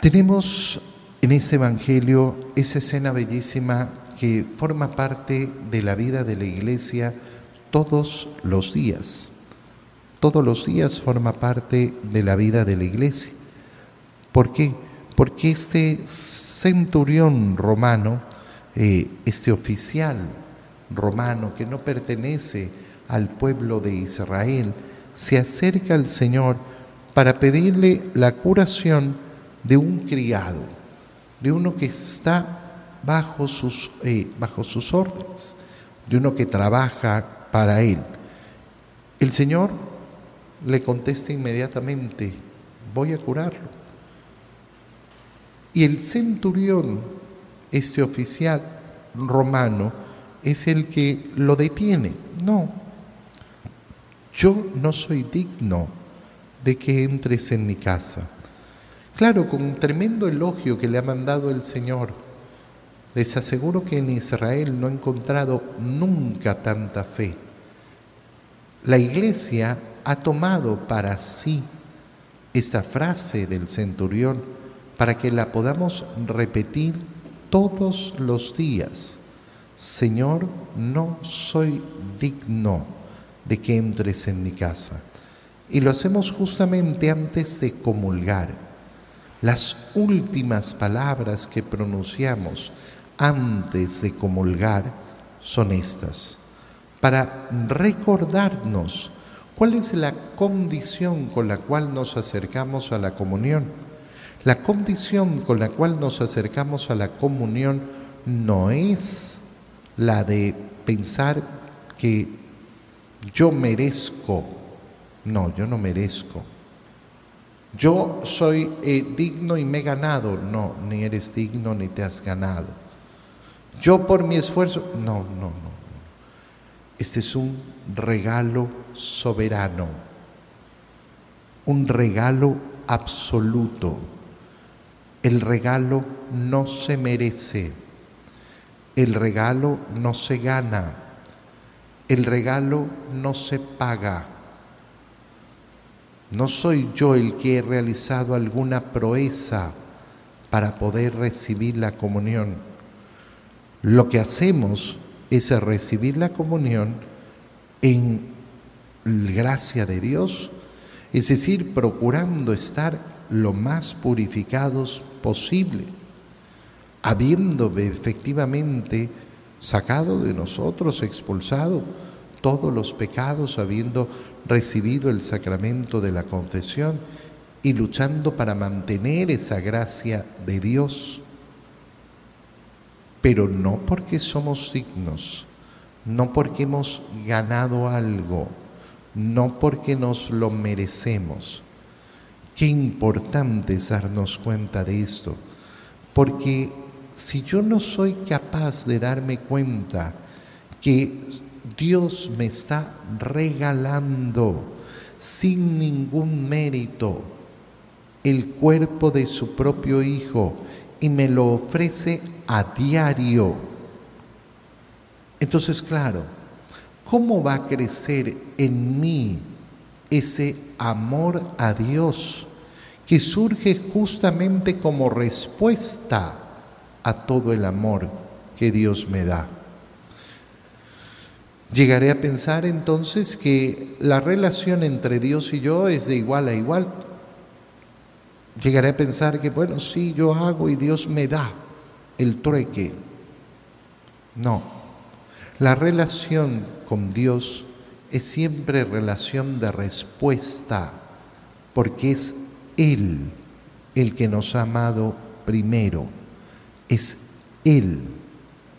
Tenemos en este Evangelio esa escena bellísima que forma parte de la vida de la iglesia todos los días. Todos los días forma parte de la vida de la iglesia. ¿Por qué? Porque este centurión romano, eh, este oficial romano que no pertenece al pueblo de Israel, se acerca al Señor para pedirle la curación de un criado, de uno que está bajo sus, eh, bajo sus órdenes, de uno que trabaja para él. El Señor le contesta inmediatamente, voy a curarlo. Y el centurión, este oficial romano, es el que lo detiene. No, yo no soy digno de que entres en mi casa. Claro, con un tremendo elogio que le ha mandado el Señor. Les aseguro que en Israel no he encontrado nunca tanta fe. La iglesia ha tomado para sí esta frase del centurión para que la podamos repetir todos los días. Señor, no soy digno de que entres en mi casa. Y lo hacemos justamente antes de comulgar las últimas palabras que pronunciamos antes de comulgar son estas, para recordarnos cuál es la condición con la cual nos acercamos a la comunión. La condición con la cual nos acercamos a la comunión no es la de pensar que yo merezco. No, yo no merezco. Yo soy eh, digno y me he ganado. No, ni eres digno ni te has ganado. Yo por mi esfuerzo. No, no, no. Este es un regalo soberano. Un regalo absoluto. El regalo no se merece. El regalo no se gana. El regalo no se paga no soy yo el que he realizado alguna proeza para poder recibir la comunión. Lo que hacemos es recibir la comunión en gracia de Dios, es decir, procurando estar lo más purificados posible, habiendo efectivamente sacado de nosotros, expulsado todos los pecados, habiendo recibido el sacramento de la confesión y luchando para mantener esa gracia de Dios, pero no porque somos dignos, no porque hemos ganado algo, no porque nos lo merecemos. Qué importante es darnos cuenta de esto, porque si yo no soy capaz de darme cuenta que Dios me está regalando sin ningún mérito el cuerpo de su propio Hijo y me lo ofrece a diario. Entonces, claro, ¿cómo va a crecer en mí ese amor a Dios que surge justamente como respuesta a todo el amor que Dios me da? Llegaré a pensar entonces que la relación entre Dios y yo es de igual a igual. Llegaré a pensar que, bueno, sí, yo hago y Dios me da el trueque. No, la relación con Dios es siempre relación de respuesta, porque es Él el que nos ha amado primero, es Él